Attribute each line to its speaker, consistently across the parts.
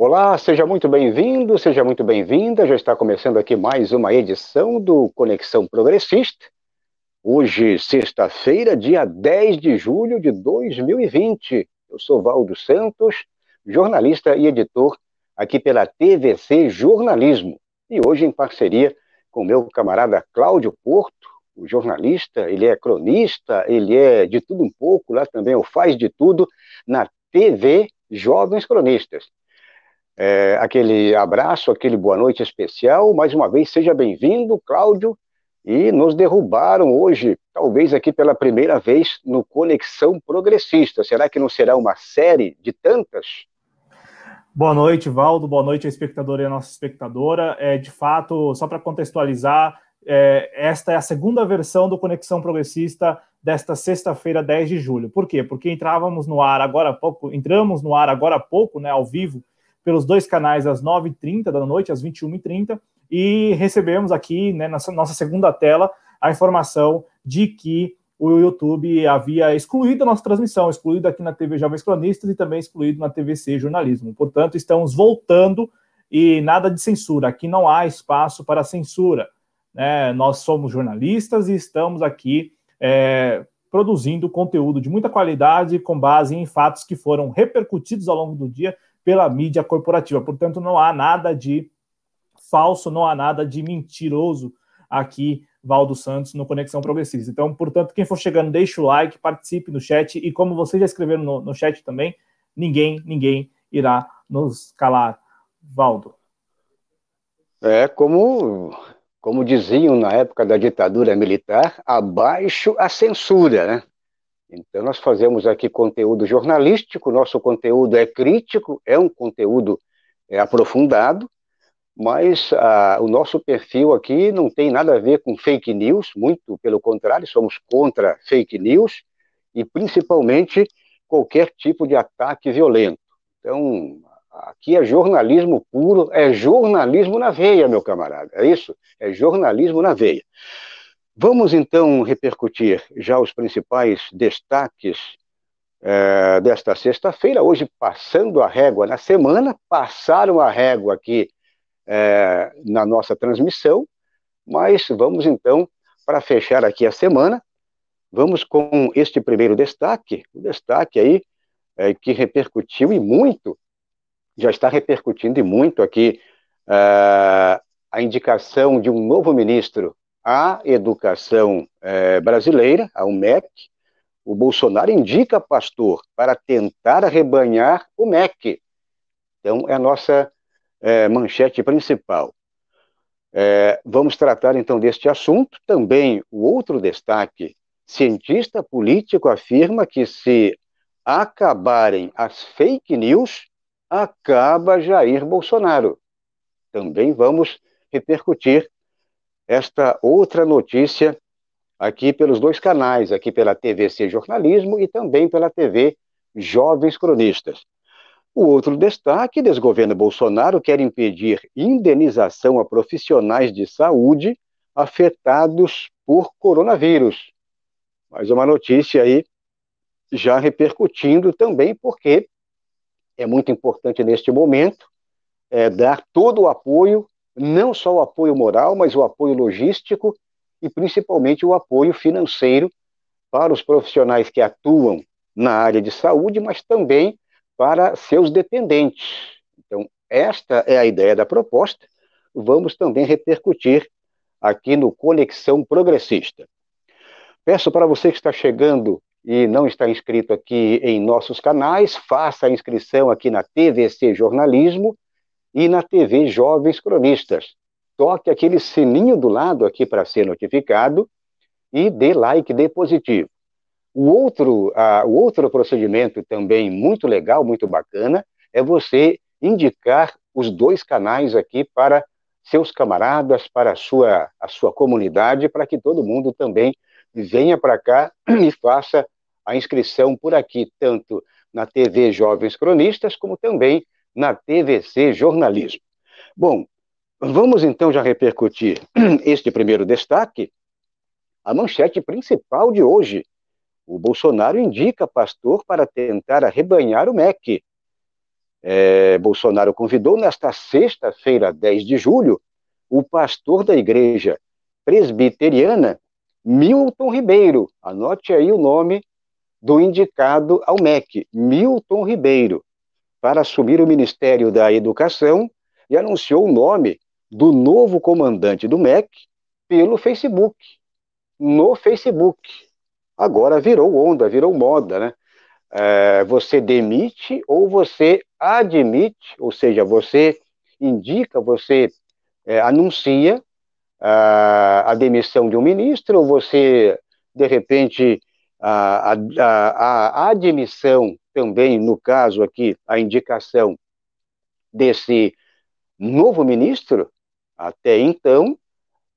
Speaker 1: Olá, seja muito bem-vindo, seja muito bem-vinda. Já está começando aqui mais uma edição do Conexão Progressista. Hoje, sexta-feira, dia 10 de julho de 2020. Eu sou Valdo Santos, jornalista e editor aqui pela TVC Jornalismo. E hoje, em parceria com meu camarada Cláudio Porto, o jornalista, ele é cronista, ele é de tudo um pouco, lá também o faz de tudo na TV Jovens Cronistas. É, aquele abraço, aquele boa noite especial. Mais uma vez, seja bem-vindo, Cláudio. E nos derrubaram hoje, talvez aqui pela primeira vez, no Conexão Progressista. Será que não será uma série de tantas?
Speaker 2: Boa noite, Valdo. Boa noite, a espectadora e a nossa espectadora. É, de fato, só para contextualizar, é, esta é a segunda versão do Conexão Progressista desta sexta-feira, 10 de julho. Por quê? Porque entrávamos no ar agora há pouco, entramos no ar agora há pouco, né, ao vivo, pelos dois canais às 9h30 da noite, às 21h30, e recebemos aqui, né, na nossa segunda tela, a informação de que o YouTube havia excluído a nossa transmissão, excluído aqui na TV Jovens Cronistas e também excluído na TVC Jornalismo. Portanto, estamos voltando e nada de censura. Aqui não há espaço para censura. Né? Nós somos jornalistas e estamos aqui é, produzindo conteúdo de muita qualidade com base em fatos que foram repercutidos ao longo do dia pela mídia corporativa. Portanto, não há nada de falso, não há nada de mentiroso aqui, Valdo Santos, no Conexão Progressista. Então, portanto, quem for chegando, deixe o like, participe no chat e como vocês já escreveram no, no chat também, ninguém, ninguém irá nos calar. Valdo.
Speaker 1: É como, como diziam na época da ditadura militar, abaixo a censura, né? Então, nós fazemos aqui conteúdo jornalístico, nosso conteúdo é crítico, é um conteúdo é, aprofundado, mas ah, o nosso perfil aqui não tem nada a ver com fake news, muito pelo contrário, somos contra fake news e principalmente qualquer tipo de ataque violento. Então, aqui é jornalismo puro, é jornalismo na veia, meu camarada, é isso? É jornalismo na veia. Vamos então repercutir já os principais destaques é, desta sexta-feira. Hoje, passando a régua na semana, passaram a régua aqui é, na nossa transmissão, mas vamos então, para fechar aqui a semana, vamos com este primeiro destaque, o destaque aí é, que repercutiu e muito, já está repercutindo e muito aqui é, a indicação de um novo ministro a educação é, brasileira, a UMEC, o Bolsonaro indica pastor para tentar arrebanhar o MEC. Então, é a nossa é, manchete principal. É, vamos tratar então deste assunto. Também o outro destaque: cientista político afirma que se acabarem as fake news, acaba Jair Bolsonaro. Também vamos repercutir esta outra notícia aqui pelos dois canais, aqui pela TVC Jornalismo e também pela TV Jovens Cronistas. O outro destaque: desgoverno Bolsonaro quer impedir indenização a profissionais de saúde afetados por coronavírus. Mais uma notícia aí já repercutindo também, porque é muito importante neste momento é, dar todo o apoio não só o apoio moral, mas o apoio logístico e principalmente o apoio financeiro para os profissionais que atuam na área de saúde, mas também para seus dependentes. Então, esta é a ideia da proposta. Vamos também repercutir aqui no Conexão Progressista. Peço para você que está chegando e não está inscrito aqui em nossos canais, faça a inscrição aqui na TVC Jornalismo e na TV Jovens Cronistas. Toque aquele sininho do lado aqui para ser notificado e dê like, dê positivo. O outro, o outro procedimento também muito legal, muito bacana, é você indicar os dois canais aqui para seus camaradas, para a sua, a sua comunidade, para que todo mundo também venha para cá e faça a inscrição por aqui, tanto na TV Jovens Cronistas, como também na TVC Jornalismo. Bom, vamos então já repercutir este primeiro destaque. A manchete principal de hoje. O Bolsonaro indica pastor para tentar arrebanhar o MEC. é, Bolsonaro convidou nesta sexta-feira, 10 de julho, o pastor da igreja presbiteriana, Milton Ribeiro. Anote aí o nome do indicado ao MEC, Milton Ribeiro, para assumir o Ministério da Educação e anunciou o nome do novo comandante do MEC pelo Facebook. No Facebook. Agora virou onda, virou moda, né? É, você demite ou você admite, ou seja, você indica, você é, anuncia a, a, demissão de um ministro, ou você, de repente, a, a, a admissão também, no caso aqui, a indicação desse novo ministro, até então,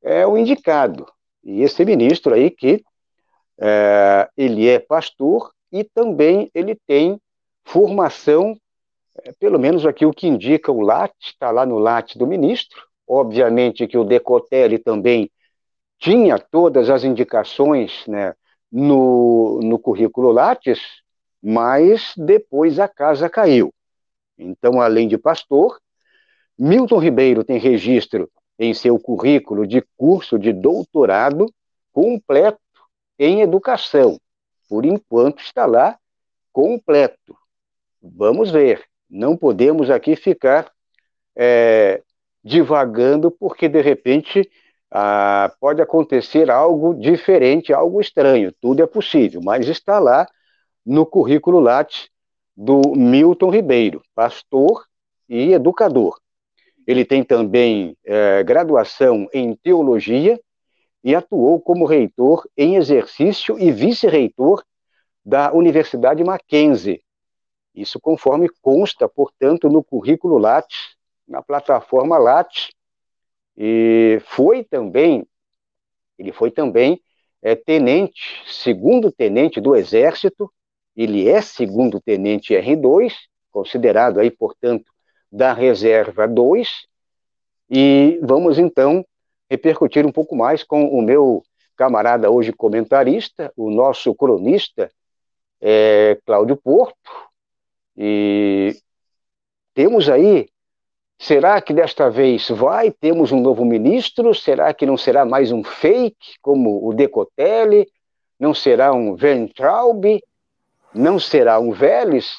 Speaker 1: é o indicado. E esse ministro aí que é, ele é pastor e também ele tem formação, é, pelo menos aqui o que indica o LAT, está lá no LAT do ministro, obviamente que o Decotelli também tinha todas as indicações né, no, no currículo Lattes, mas depois a casa caiu. Então, além de pastor, Milton Ribeiro tem registro em seu currículo de curso de doutorado completo em educação. Por enquanto está lá completo. Vamos ver. Não podemos aqui ficar é, divagando, porque de repente ah, pode acontecer algo diferente, algo estranho. Tudo é possível, mas está lá no currículo Lattes do Milton Ribeiro, pastor e educador. Ele tem também é, graduação em teologia e atuou como reitor em exercício e vice-reitor da Universidade Mackenzie. Isso conforme consta, portanto, no currículo Lattes, na plataforma Lattes, e foi também, ele foi também é, tenente, segundo tenente do Exército, ele é segundo tenente R2, considerado aí, portanto, da reserva 2, e vamos então repercutir um pouco mais com o meu camarada hoje comentarista, o nosso cronista, é, Cláudio Porto, e temos aí, será que desta vez vai, temos um novo ministro, será que não será mais um fake, como o Decotelli, não será um Ventraub, não será um Vélez?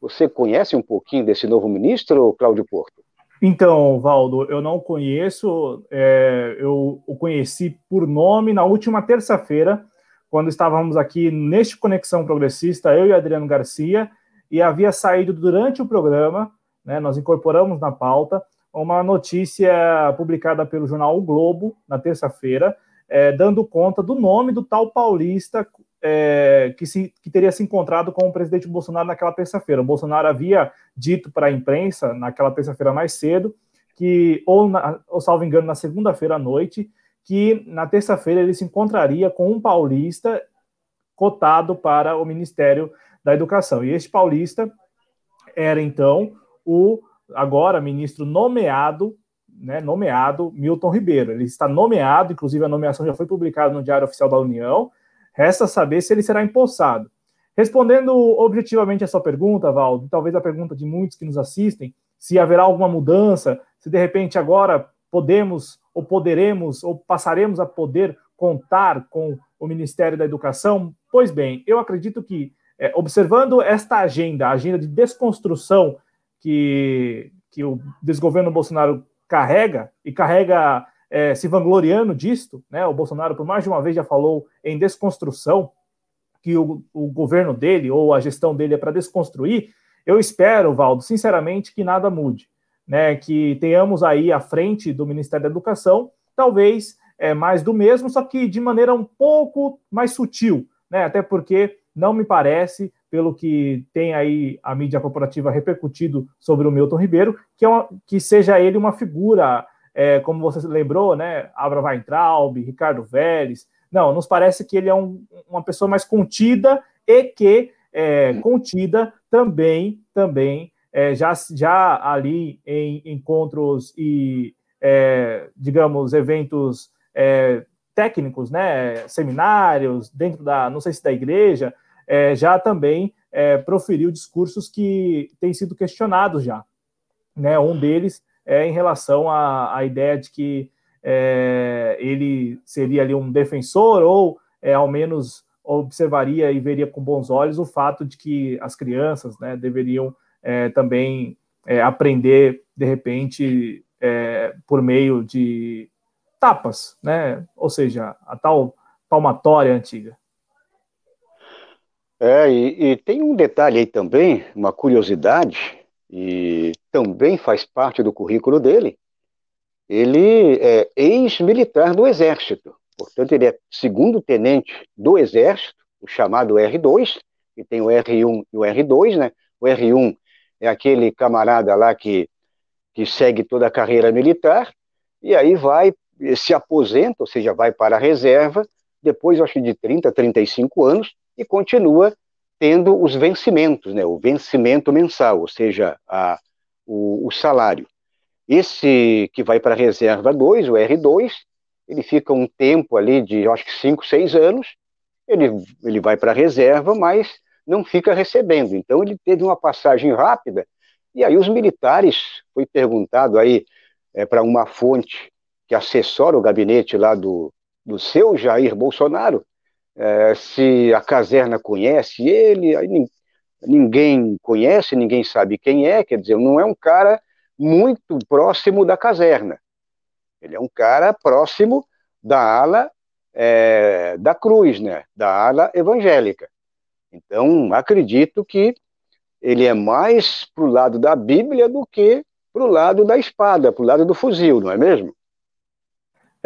Speaker 1: Você conhece um pouquinho desse novo ministro, Cláudio Porto?
Speaker 2: Então, Valdo, eu não conheço, é, eu o conheci por nome na última terça-feira, quando estávamos aqui neste Conexão Progressista, eu e Adriano Garcia, e havia saído durante o programa, né, nós incorporamos na pauta, uma notícia publicada pelo jornal O Globo, na terça-feira, é, dando conta do nome do tal paulista é, que, se, que teria se encontrado com o presidente Bolsonaro naquela terça-feira. O Bolsonaro havia dito para a imprensa, naquela terça-feira mais cedo, que, ou, na, ou salvo engano, na segunda-feira à noite, que na terça-feira ele se encontraria com um paulista cotado para o Ministério da Educação. E este paulista era, então, o agora ministro nomeado, né, nomeado Milton Ribeiro. Ele está nomeado, inclusive a nomeação já foi publicada no Diário Oficial da União, Resta saber se ele será empossado. Respondendo objetivamente a sua pergunta, Valdo, talvez a pergunta de muitos que nos assistem, se haverá alguma mudança, se de repente agora podemos ou poderemos ou passaremos a poder contar com o Ministério da Educação, pois bem, eu acredito que, é, observando esta agenda, a agenda de desconstrução que, que o desgoverno Bolsonaro carrega, e carrega é, se vangloriando disto, né? O Bolsonaro, por mais de uma vez, já falou em desconstrução, que o, o governo dele ou a gestão dele é para desconstruir. Eu espero, Valdo, sinceramente, que nada mude, né? Que tenhamos aí à frente do Ministério da Educação, talvez é, mais do mesmo, só que de maneira um pouco mais sutil, né? Até porque não me parece, pelo que tem aí a mídia corporativa repercutido sobre o Milton Ribeiro, que, é uma, que seja ele uma figura é, como você lembrou, né, Abra Weintraub, Ricardo Vélez. Não, nos parece que ele é um, uma pessoa mais contida e que é, contida também, também é, já, já ali em encontros e, é, digamos, eventos é, técnicos, né, seminários, dentro da, não sei se da igreja, é, já também é, proferiu discursos que têm sido questionados já. Né? Um deles é em relação à, à ideia de que é, ele seria ali um defensor ou é, ao menos observaria e veria com bons olhos o fato de que as crianças né, deveriam é, também é, aprender de repente é, por meio de tapas, né? Ou seja, a tal palmatória antiga.
Speaker 1: É, e, e, tem um detalhe aí também, uma curiosidade, e também faz parte do currículo dele. Ele é ex-militar do Exército, portanto, ele é segundo tenente do Exército, o chamado R2, e tem o R1 e o R2, né? O R1 é aquele camarada lá que, que segue toda a carreira militar, e aí vai, se aposenta, ou seja, vai para a reserva, depois, acho que de 30, 35 anos, e continua tendo os vencimentos, né, o vencimento mensal, ou seja, a, o, o salário. Esse que vai para a reserva 2, o R2, ele fica um tempo ali de, acho que 5, 6 anos, ele, ele vai para a reserva, mas não fica recebendo. Então ele teve uma passagem rápida, e aí os militares, foi perguntado aí é, para uma fonte que assessora o gabinete lá do, do seu Jair Bolsonaro, é, se a caserna conhece ele, aí ninguém conhece, ninguém sabe quem é, quer dizer, não é um cara muito próximo da caserna. Ele é um cara próximo da ala é, da cruz, né, da ala evangélica. Então, acredito que ele é mais para o lado da Bíblia do que para o lado da espada, para o lado do fuzil, não é mesmo?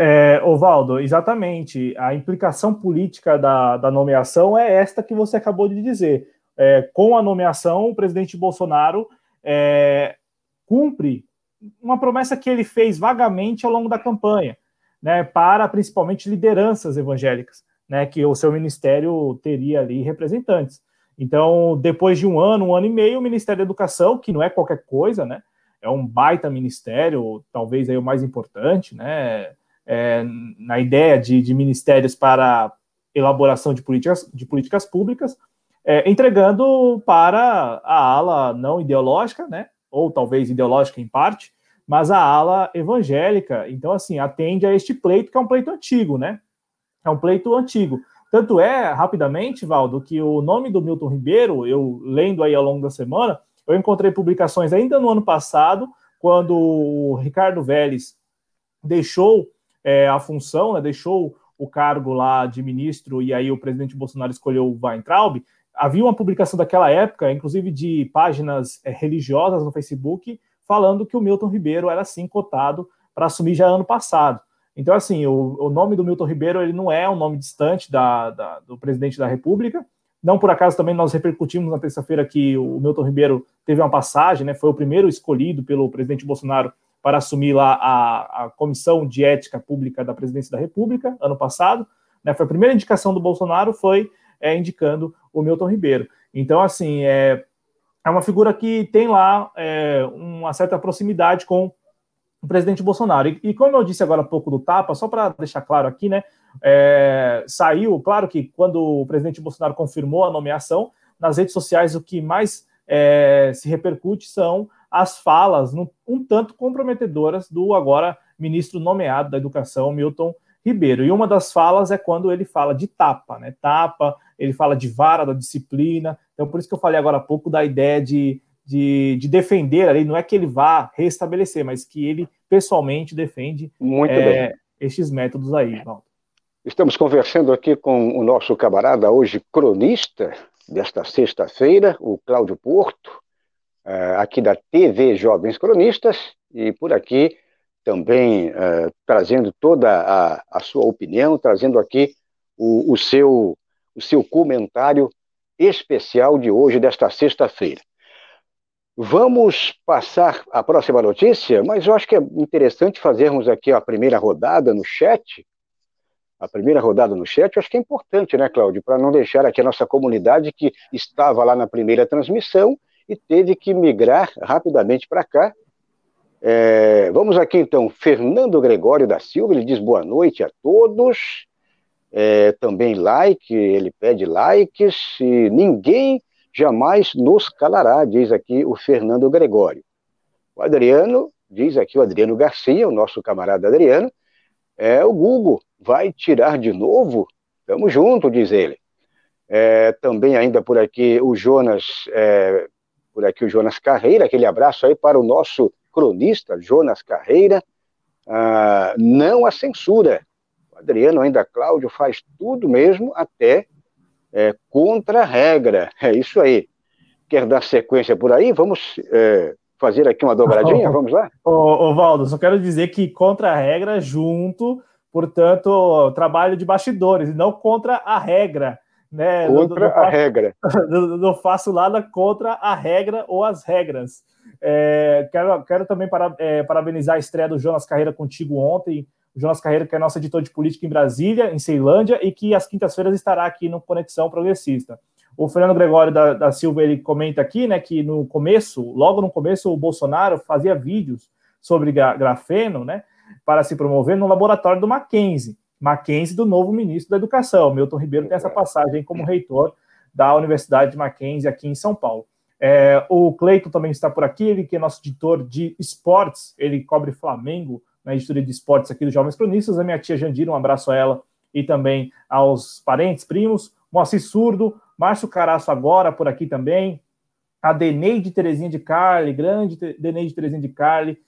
Speaker 2: É, Ovaldo, exatamente. A implicação política da, da nomeação é esta que você acabou de dizer. É, com a nomeação, o presidente Bolsonaro é, cumpre uma promessa que ele fez vagamente ao longo da campanha, né, para principalmente lideranças evangélicas, né, que o seu ministério teria ali representantes. Então, depois de um ano, um ano e meio, o Ministério da Educação, que não é qualquer coisa, né, é um baita ministério, talvez aí o mais importante, né, é, na ideia de, de, ministérios para elaboração de políticas, de políticas públicas, é, entregando para a ala não ideológica, né, ou talvez ideológica em parte, mas a ala evangélica. Então, assim, atende a este pleito, que é um pleito antigo, né? É um pleito antigo. Tanto é, rapidamente, Valdo, que o nome do Milton Ribeiro, eu lendo aí ao longo da semana, eu encontrei publicações ainda no ano passado, quando o Ricardo Vélez deixou é, a função, né, deixou o cargo lá de ministro e aí o presidente Bolsonaro escolheu o Weintraub, havia uma publicação daquela época, inclusive de páginas é, religiosas no Facebook, falando que o Milton Ribeiro era sim cotado para assumir já ano passado. Então, assim, o, o, nome do Milton Ribeiro ele não é um nome distante da, da, do presidente da República. Não por acaso também nós repercutimos na terça-feira que o Milton Ribeiro teve uma passagem, né, foi o primeiro escolhido pelo presidente Bolsonaro para assumir lá a, a Comissão de Ética Pública da Presidência da República, ano passado. Né, foi a primeira indicação do Bolsonaro, foi é, indicando o Milton Ribeiro. Então, assim, é, é uma figura que tem lá é, uma certa proximidade com o presidente Bolsonaro. E, e, como eu disse agora há pouco do Tapa, só para deixar claro aqui, né, é, saiu, claro que quando o presidente Bolsonaro confirmou a nomeação, nas redes sociais o que mais é, se repercute são as falas um tanto comprometedoras do agora ministro nomeado da Educação, Milton Ribeiro. E uma das falas é quando ele fala de tapa, né? Tapa, ele fala de vara da disciplina. Então, por isso que eu falei agora há pouco da ideia de, de, de defender ali, não é que ele vá restabelecer, mas que ele pessoalmente defende
Speaker 1: Muito é,
Speaker 2: estes métodos aí, Valdo.
Speaker 1: Estamos conversando aqui com o nosso camarada, hoje cronista desta sexta-feira, o Cláudio Porto, uh, aqui da TV Jovens Cronistas, e por aqui também uh, trazendo toda a, a, sua opinião, trazendo aqui o, o, seu, o seu comentário especial de hoje, desta sexta-feira. Vamos passar a próxima notícia, mas eu acho que é interessante fazermos aqui a primeira rodada no chat. A primeira rodada no chat, eu acho que é importante, né, Cláudio, para não deixar aqui a nossa comunidade que estava lá na primeira transmissão e teve que migrar rapidamente para cá. É, vamos aqui então, Fernando Gregório da Silva, ele diz boa noite a todos. É, também like, ele pede likes. E ninguém jamais nos calará, diz aqui o Fernando Gregório. O Adriano, diz aqui o Adriano Garcia, o nosso camarada Adriano, é o Google, vai tirar de novo? Tamo junto, diz ele. É, também ainda por aqui o Jonas, é, por aqui o Jonas Carreira, aquele abraço aí para o nosso cronista Jonas Carreira. Ah, não a censura. O Adriano, ainda Cláudio, faz tudo mesmo até é, contra a regra. É isso aí. Quer dar sequência por aí? Vamos é, fazer aqui uma dobradinha? Vamos lá?
Speaker 2: Ô, ô, Valdo, só quero dizer que contra a regra, junto, portanto, trabalho de bastidores, não contra a regra. Né?
Speaker 1: Contra a regra.
Speaker 2: Não, não faço nada contra a regra ou as regras. É, quero, quero também para, é, parabenizar a estreia do Jonas Carreira contigo ontem. O Jonas Carreira, que é nosso editor de política em Brasília, em Ceilândia, e que às quintas-feiras estará aqui no Conexão Progressista. O Fernando Gregório da, da, Silva ele comenta aqui, né, que no começo, logo no começo, o Bolsonaro fazia vídeos sobre grafeno, né, para se promover no laboratório do Mackenzie. Mackenzie do novo ministro da Educação. Milton Ribeiro tem essa passagem como reitor da Universidade de Mackenzie aqui em São Paulo. É, o Cleiton também está por aqui, ele que é nosso editor de esportes, ele cobre Flamengo na editoria de esportes aqui do Jovens Cronistas. A minha tia Jandira, um abraço a ela e também aos parentes, primos. Moacir Surdo, Márcio Caraço agora por aqui também. A Deneide Terezinha de Carli, grande Deneide Terezinha de Carli.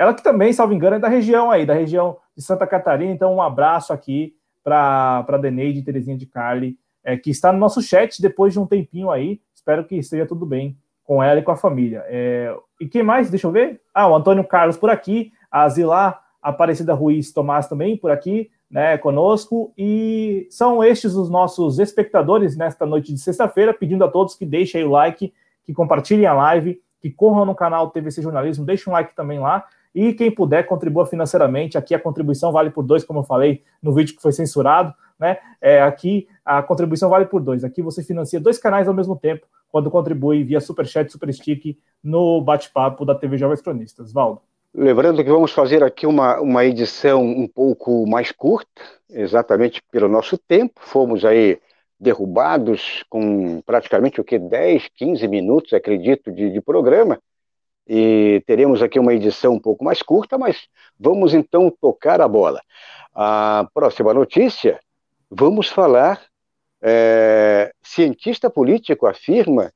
Speaker 2: Ela que também, salvo engano, é da região aí, da região de Santa Catarina. Então, um abraço aqui para a Deneide Terezinha de Carli, é, que está no nosso chat depois de um tempinho aí. Espero que esteja tudo bem com ela e com a família. É, e quem mais? Deixa eu ver. Ah, o Antônio Carlos por aqui, a Zilá Aparecida Ruiz Tomás também por aqui, né, conosco. E são estes os nossos espectadores nesta noite de sexta-feira, pedindo a todos que deixem o like, que compartilhem a live, que corram no canal TVC Jornalismo, deixem um like também lá. E quem puder, contribua financeiramente. Aqui a contribuição vale por dois, como eu falei no vídeo que foi censurado. Né? É, aqui a contribuição vale por dois. Aqui você financia dois canais ao mesmo tempo quando contribui via Superchat, Superstick no bate-papo da TV Jovens Cronistas. Valdo.
Speaker 1: Lembrando que vamos fazer aqui uma, uma edição um pouco mais curta, exatamente pelo nosso tempo. Fomos aí derrubados com praticamente o que 10, 15 minutos, acredito, de, de programa. E teremos aqui uma edição um pouco mais curta, mas vamos então tocar a bola. A próxima notícia, vamos falar. É, cientista político afirma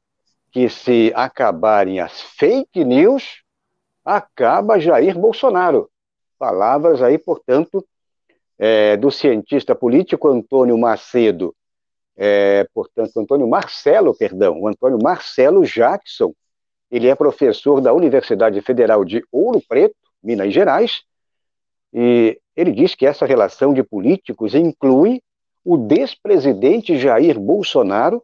Speaker 1: que se acabarem as fake news, acaba Jair Bolsonaro. Palavras aí, portanto, é, do cientista político Antônio Macedo, é, portanto, Antônio Marcelo, perdão, o Antônio Marcelo Jackson, ele é professor da Universidade Federal de Ouro Preto, Minas Gerais, e ele diz que essa relação de políticos inclui o despresidente Jair Bolsonaro,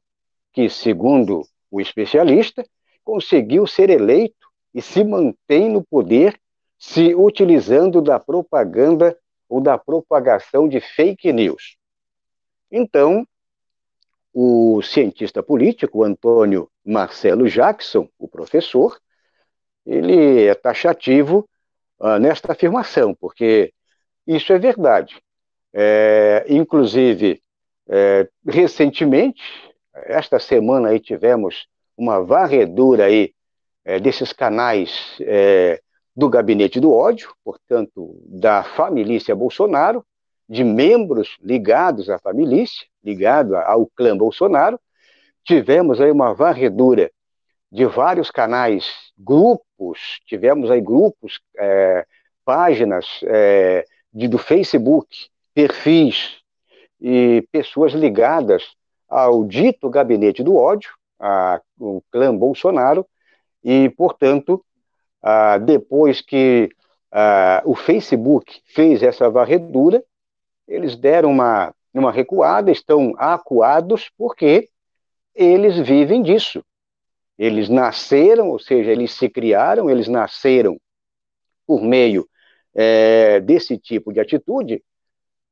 Speaker 1: que, segundo o especialista, conseguiu ser eleito e se mantém no poder se utilizando da propaganda ou da propagação de fake news. Então, o cientista político Antônio Marcelo Jackson, o professor, ele é taxativo uh, nesta afirmação, porque isso é verdade. É, inclusive, é, recentemente, esta semana aí tivemos uma varredura aí é, desses canais é, do gabinete do ódio, portanto, da família Bolsonaro, de membros ligados à família, ligado ao clã Bolsonaro. Tivemos aí uma varredura de vários canais, grupos, tivemos aí grupos, é, páginas é, de, do Facebook, perfis e pessoas ligadas ao dito gabinete do ódio, a, o clã Bolsonaro, e, portanto, ah, depois que ah, o Facebook fez essa varredura, eles deram uma, uma recuada, estão acuados, porque eles vivem disso. Eles nasceram, ou seja, eles se criaram, eles nasceram por meio é, desse tipo de atitude,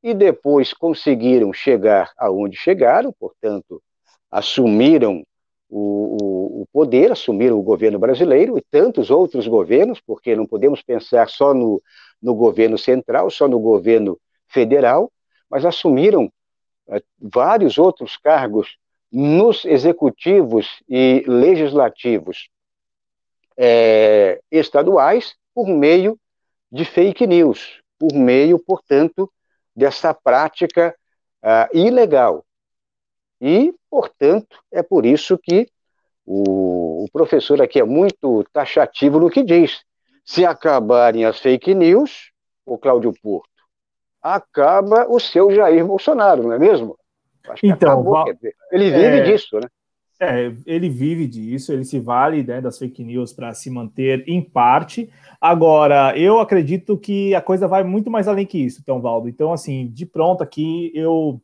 Speaker 1: e depois conseguiram chegar aonde chegaram, portanto, assumiram o, o, poder, assumiram o governo brasileiro e tantos outros governos, porque não podemos pensar só no, no governo central, só no governo federal, mas assumiram é, vários outros cargos nos executivos e legislativos é, estaduais por meio de fake news, por meio, portanto, dessa prática uh, ilegal. E, portanto, é por isso que o, o professor aqui é muito taxativo no que diz. Se acabarem as fake news, o Cláudio Porto, acaba o seu Jair Bolsonaro, não é mesmo?
Speaker 2: Então, acabou,
Speaker 1: dizer, ele vive é, disso, né?
Speaker 2: É, ele vive disso, ele se vale né, das fake news para se manter em parte. Agora, eu acredito que a coisa vai muito mais além que isso, então, Valdo. Então, assim, de pronto aqui, eu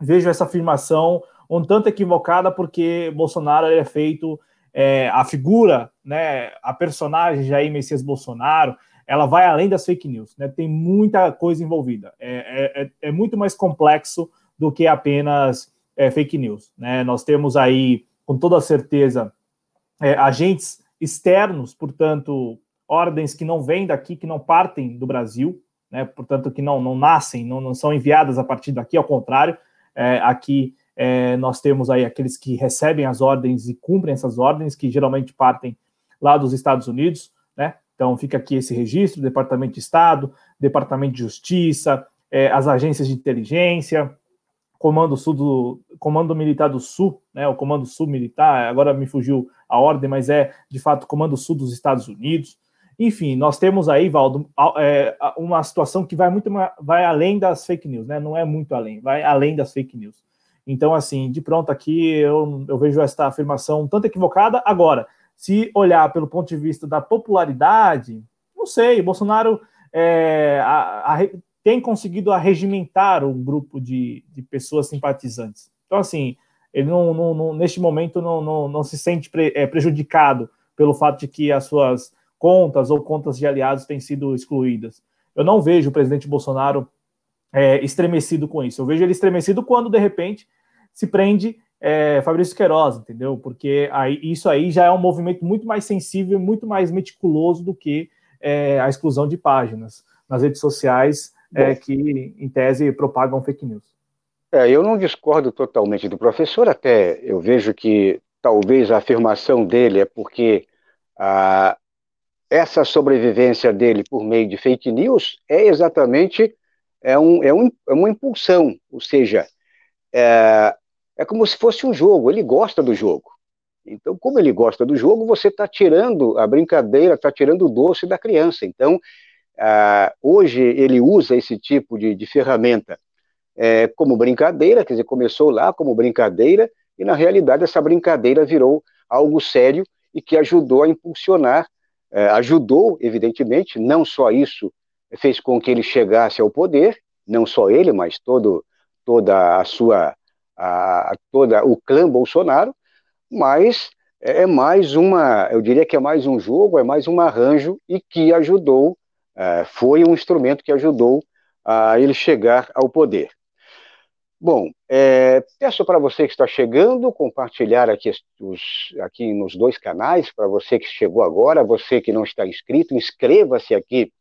Speaker 2: vejo essa afirmação um tanto equivocada, porque Bolsonaro é feito, é, a figura, né, a personagem Jair Messias Bolsonaro, ela vai além das fake news, né? Tem muita coisa envolvida. É, é, é, é muito mais complexo do que apenas é, fake news, né? Nós temos aí, com toda certeza, é, agentes externos, portanto, ordens que não vêm daqui, que não partem do Brasil, né? Portanto, que não, não nascem, não, não são enviadas a partir daqui, ao contrário, é, aqui é, nós temos aí aqueles que recebem as ordens e cumprem essas ordens, que geralmente partem lá dos Estados Unidos, né? Então fica aqui esse registro, Departamento de Estado, Departamento de Justiça, é, as agências de inteligência, Comando Sul do Comando Militar do Sul, né? O Comando Sul Militar, agora me fugiu a ordem, mas é de fato Comando Sul dos Estados Unidos. Enfim, nós temos aí, Valdo, é, uma situação que vai muito vai além das fake news, né? Não é muito além, vai além das fake news. Então, assim, de pronto aqui eu, eu vejo esta afirmação tanto equivocada. Agora, se olhar pelo ponto de vista da popularidade, não sei, Bolsonaro é, a, a, tem conseguido arregimentar um grupo de, de pessoas simpatizantes. Então, assim, ele não, não, não neste momento não, não, não se sente pre, é, prejudicado pelo fato de que as suas contas ou contas de aliados têm sido excluídas. Eu não vejo o presidente Bolsonaro é, estremecido com isso. Eu vejo ele estremecido quando, de repente, se prende é, Fabrício Queiroz, entendeu? Porque aí, isso aí já é um movimento muito mais sensível, muito mais meticuloso do que é, a exclusão de páginas nas redes sociais é, que, em tese, propagam fake news.
Speaker 1: É, eu não discordo totalmente do professor, até eu vejo que talvez a afirmação dele é porque a, essa sobrevivência dele por meio de fake news é exatamente é, um, é, um, é uma impulsão, ou seja, é, é como se fosse um jogo, ele gosta do jogo. Então, como ele gosta do jogo, você está tirando a brincadeira, está tirando o doce da criança. Então, ah, hoje ele usa esse tipo de, de ferramenta é, como brincadeira, quer dizer, começou lá como brincadeira, e na realidade essa brincadeira virou algo sério e que ajudou a impulsionar, é, ajudou, evidentemente, não só isso fez com que ele chegasse ao poder, não só ele, mas todo, toda a sua a, toda o clã Bolsonaro, mas é, é mais uma, eu diria que é mais um jogo, é mais um arranjo e que ajudou, foi um instrumento que ajudou a ele chegar ao poder. Bom, é, peço para você que está chegando compartilhar aqui, os, aqui nos dois canais, para você que chegou agora, você que não está inscrito, inscreva-se aqui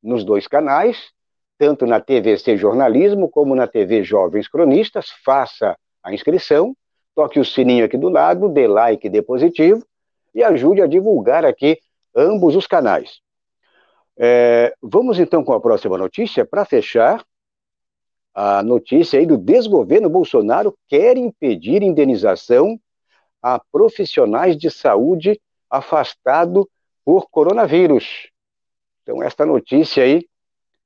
Speaker 1: nos dois canais, tanto na TVC Jornalismo como na TV Jovens Cronistas. Faça a inscrição, toque o sininho aqui do lado, dê like, dê positivo e ajude a divulgar aqui ambos os canais. É, vamos então com a próxima notícia para fechar. A notícia aí do desgoverno Bolsonaro quer impedir indenização a profissionais de saúde afastados por coronavírus. Então, esta notícia aí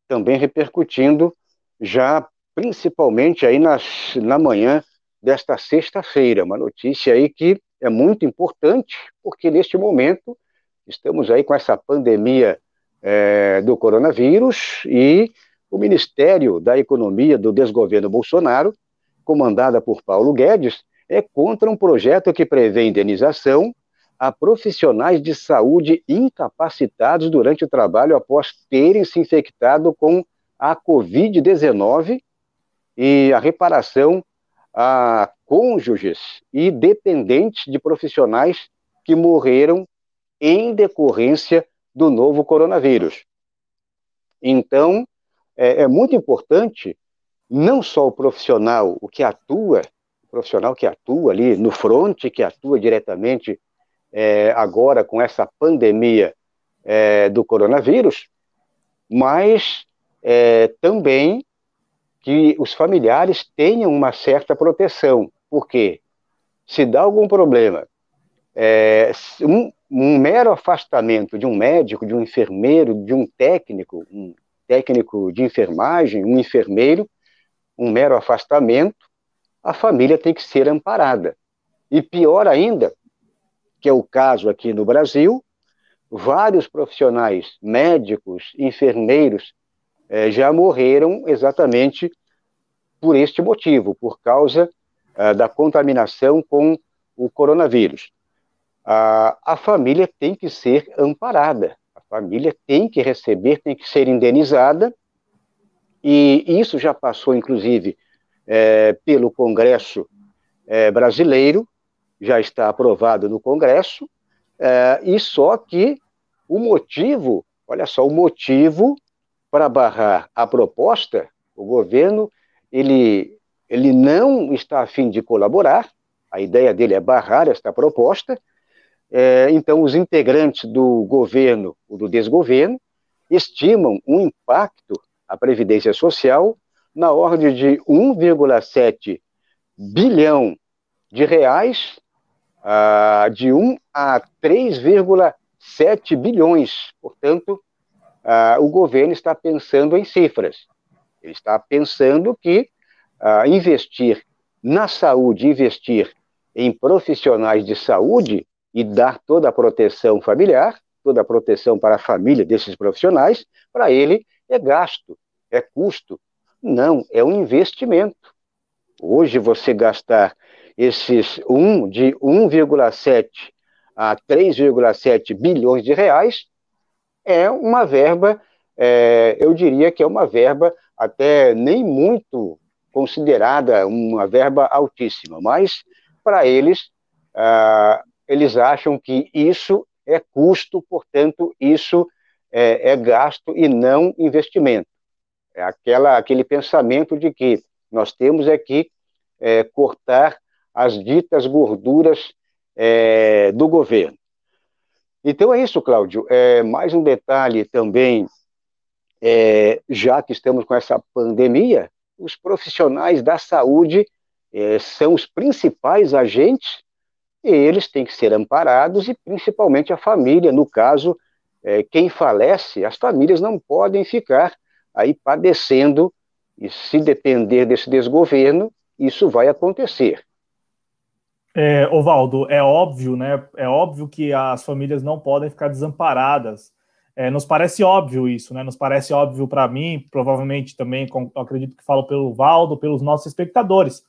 Speaker 1: também repercutindo já principalmente aí nas, na manhã desta sexta-feira, uma notícia aí que é muito importante, porque neste momento estamos aí com essa pandemia é, do coronavírus e o Ministério da Economia do desgoverno Bolsonaro, comandada por Paulo Guedes, é contra um projeto que prevê indenização a profissionais de saúde incapacitados durante o trabalho após terem se infectado com a Covid-19 e a reparação a cônjuges e dependentes de profissionais que morreram em decorrência do novo coronavírus. Então, é, é muito importante não só o profissional, o que atua profissional que atua ali no front, que atua diretamente é, agora com essa pandemia é, do coronavírus, mas é, também que os familiares tenham uma certa proteção, porque se dá algum problema, é, um, um, mero afastamento de um médico, de um enfermeiro, de um técnico, um técnico de enfermagem, um enfermeiro, um mero afastamento, a família tem que ser amparada. E pior ainda, que é o caso aqui no Brasil, vários profissionais, médicos, enfermeiros, é, já morreram exatamente por este motivo, por causa é, da contaminação com o coronavírus. A, a família tem que ser amparada, a família tem que receber, tem que ser indenizada, e isso já passou, inclusive, é, pelo Congresso é, brasileiro, já está aprovado no Congresso, é, e só que o motivo, olha só, o motivo para barrar a proposta, o governo, ele, ele não está a fim de colaborar, a ideia dele é barrar esta proposta, é, então os integrantes do governo ou do desgoverno estimam um impacto à Previdência Social na ordem de 1,7 bilhão de reais, ah, de 1 a 3,7 bilhões. Portanto, ah, o governo está pensando em cifras. Ele está pensando que ah, investir na saúde, investir em profissionais de saúde e dar toda a proteção familiar, toda a proteção para a família desses profissionais, para ele é gasto, é custo. Não, é um investimento. Hoje você gastar esses 1 de 1,7 a 3,7 bilhões de reais é uma verba, é, eu diria que é uma verba até nem muito considerada uma verba altíssima, mas para eles, ah, eles acham que isso é custo, portanto, isso é, é gasto e não investimento. É aquela, aquele pensamento de que nós temos aqui é, cortar as ditas gorduras é, do governo. Então é isso, Cláudio. É, mais um detalhe também, é, já que estamos com essa pandemia, os profissionais da saúde é, são os principais agentes e eles têm que ser amparados e principalmente a família, no caso, é, quem falece, as famílias não podem ficar aí padecendo e se depender desse desgoverno, isso vai acontecer.
Speaker 2: É, Ovaldo, é óbvio, né? É óbvio que as famílias não podem ficar desamparadas. É, nos parece óbvio isso, né? Nos parece óbvio para mim, provavelmente também, acredito que falo pelo Valdo, pelos nossos espectadores.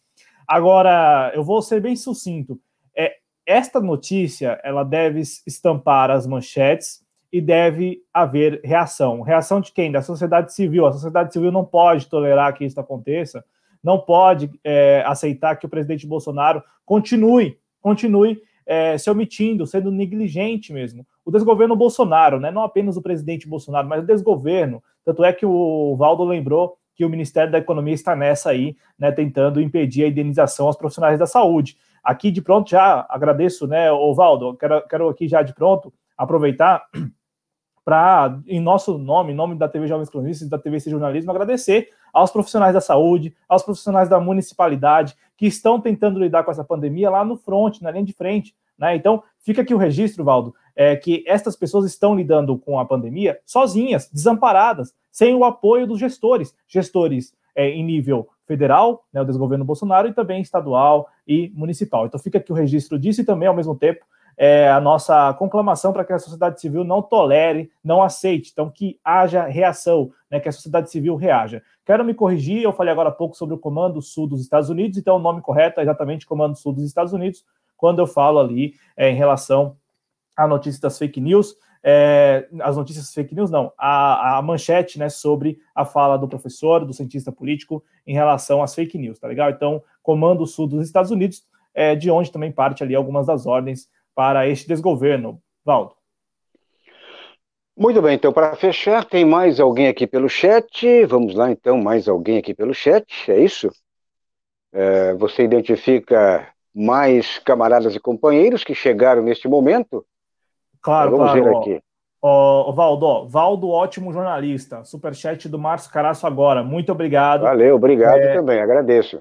Speaker 2: Agora, eu vou ser bem sucinto. É, esta notícia, ela deve estampar as manchetes e deve haver reação. Reação de quem? Da sociedade civil. A sociedade civil não pode tolerar que isso aconteça não pode é, aceitar que o presidente Bolsonaro continue, continue é, se omitindo, sendo negligente mesmo. O desgoverno Bolsonaro, né, não apenas o presidente Bolsonaro, mas o desgoverno. Tanto é que o Valdo lembrou que o Ministério da Economia está nessa aí, né, tentando impedir a indenização aos profissionais da saúde. Aqui de pronto já agradeço, né, Valdo, quero, quero aqui já de pronto aproveitar para, em nosso nome, em nome da TV Jovens Cronistas e da TV Jornalismo, agradecer aos profissionais da saúde, aos profissionais da municipalidade que estão tentando lidar com essa pandemia lá no front, na linha de frente. Né? Então, fica aqui o registro, Valdo, é, que estas pessoas estão lidando com a pandemia sozinhas, desamparadas, sem o apoio dos gestores, gestores é, em nível federal, né, o desgoverno Bolsonaro, e também estadual e municipal. Então, fica aqui o registro disso e também, ao mesmo tempo, é, a nossa conclamação para que a sociedade civil não tolere, não aceite, então que haja reação, né, que a sociedade civil reaja. Quero me corrigir, eu falei agora há pouco sobre o Comando Sul dos Estados Unidos, então o nome correto é exatamente Comando Sul dos Estados Unidos, quando eu falo ali é, em relação à notícia das fake news, é, as notícias fake news, não, a, a, manchete né, sobre a fala do professor, do cientista político, em relação às fake news, tá legal? Então, Comando Sul dos Estados Unidos, é, de onde também parte ali algumas das ordens para este desgoverno. Valdo.
Speaker 1: Muito bem, então, para fechar, tem mais alguém aqui pelo chat. Vamos lá, então, mais alguém aqui pelo chat, é isso? É, você identifica mais camaradas e companheiros que chegaram neste momento?
Speaker 2: Claro, Vamos claro. ver aqui. Ó, Valdo, ó, Valdo, ótimo jornalista. Superchat do Márcio Caraço agora. Muito obrigado.
Speaker 1: Valeu, obrigado é, também, agradeço.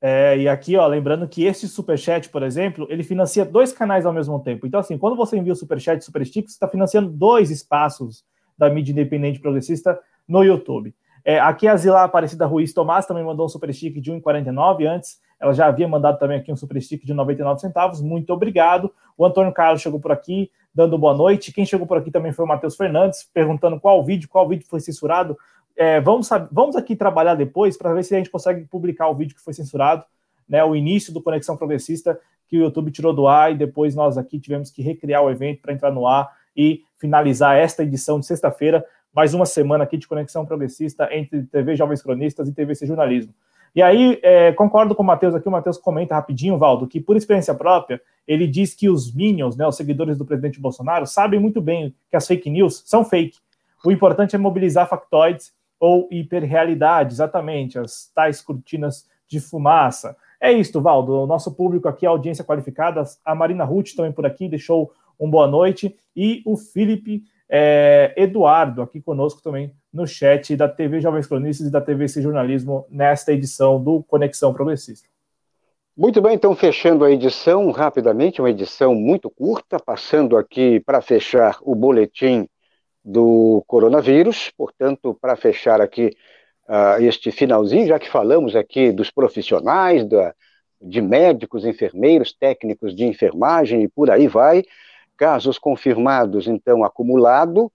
Speaker 2: É, e aqui, ó, lembrando que esse superchat, por exemplo, ele financia dois canais ao mesmo tempo. Então, assim, quando você envia o superchat e superstick, você está financiando dois espaços da mídia independente progressista no YouTube. É, aqui a Zila Aparecida Ruiz Tomás também mandou um superstick de 1,49 antes. Ela já havia mandado também aqui um superstick de 99 centavos. Muito obrigado. O Antônio Carlos chegou por aqui, dando boa noite. Quem chegou por aqui também foi o Matheus Fernandes, perguntando qual vídeo, qual vídeo foi censurado. É, vamos, vamos aqui trabalhar depois para ver se a gente consegue publicar o vídeo que foi censurado, né? O início do Conexão Progressista, que o YouTube tirou do ar e depois nós aqui tivemos que recriar o evento para entrar no ar e finalizar esta edição de sexta-feira. Mais uma semana aqui de Conexão Progressista entre TV Jovens Cronistas e TVC Jornalismo. E aí, é, concordo com o Matheus aqui, o Matheus comenta rapidinho, Valdo, que por experiência própria, ele diz que os minions, né, os seguidores do presidente Bolsonaro, sabem muito bem que as fake news são fake. O importante é mobilizar factoides ou hiperrealidade, exatamente, as tais cortinas de fumaça. É isso, Valdo, o nosso público aqui, a audiência qualificada, a Marina Ruth também por aqui, deixou um boa noite, e o Felipe é, Eduardo aqui conosco também no chat da TV Jovens Cronistas e da TVC Jornalismo nesta edição do Conexão Progressista.
Speaker 1: Muito bem, então fechando a edição rapidamente, uma edição muito curta, passando aqui para fechar o boletim do coronavírus, portanto, para fechar aqui uh, este finalzinho, já que falamos aqui dos profissionais, da, de médicos, enfermeiros, técnicos de enfermagem e por aí vai, casos confirmados, então, acumulado,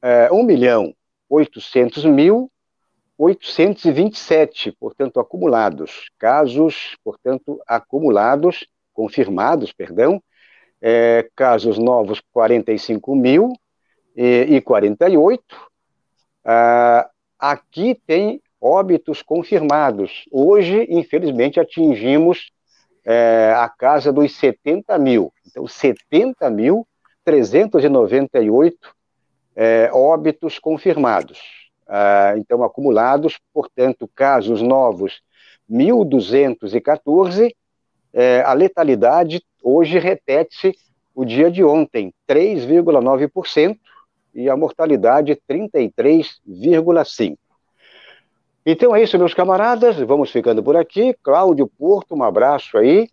Speaker 1: é, 1 milhão 800 mil 827, portanto, acumulados. Casos, portanto, acumulados, confirmados, perdão. É, casos novos, 45 mil e, e 48. Ah, aqui tem óbitos confirmados. Hoje, infelizmente, atingimos é, a casa dos 70 mil. Então, 70 mil 398 é, óbitos confirmados. Ah, então, acumulados, portanto, casos novos 1.214. É, a letalidade hoje repete-se o dia de ontem, 3,9%, e a mortalidade 33,5%. Então é isso, meus camaradas. Vamos ficando por aqui. Cláudio Porto, um abraço aí.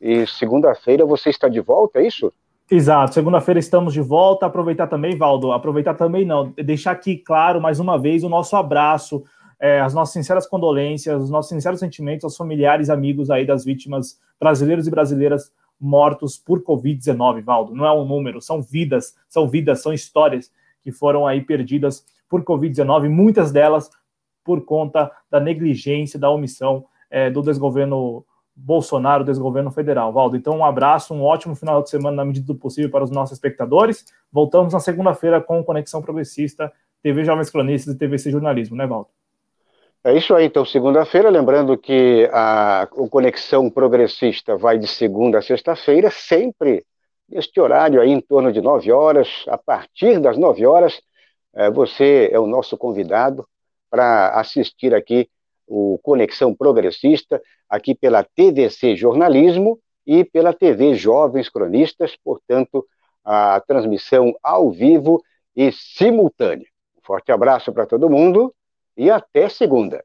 Speaker 1: E segunda-feira você está de volta, é isso?
Speaker 2: Exato, segunda-feira estamos de volta. Aproveitar também, Valdo, aproveitar também não, deixar aqui claro mais uma vez o nosso abraço, é, as nossas sinceras condolências, os nossos sinceros sentimentos aos familiares e amigos aí das vítimas brasileiros e brasileiras mortos por Covid-19, Valdo. Não é um número, são vidas, são vidas, são histórias que foram aí perdidas por Covid-19, muitas delas por conta da negligência, da omissão é, do desgoverno Bolsonaro, desgoverno federal. Valdo, então um abraço, um ótimo final de semana na medida do possível para os nossos espectadores. Voltamos na segunda-feira com Conexão Progressista, TV Jovens Cronistas e TVC Jornalismo, né, Valdo?
Speaker 1: É isso aí, então, segunda-feira, lembrando que a, o Conexão Progressista vai de segunda a sexta-feira, sempre neste horário aí, em torno de nove horas, a partir das nove horas, é, você é o nosso convidado para assistir aqui o Conexão Progressista, aqui pela TVC Jornalismo e pela TV Jovens Cronistas, portanto, a transmissão ao vivo e simultânea. Um forte abraço para todo mundo e até segunda.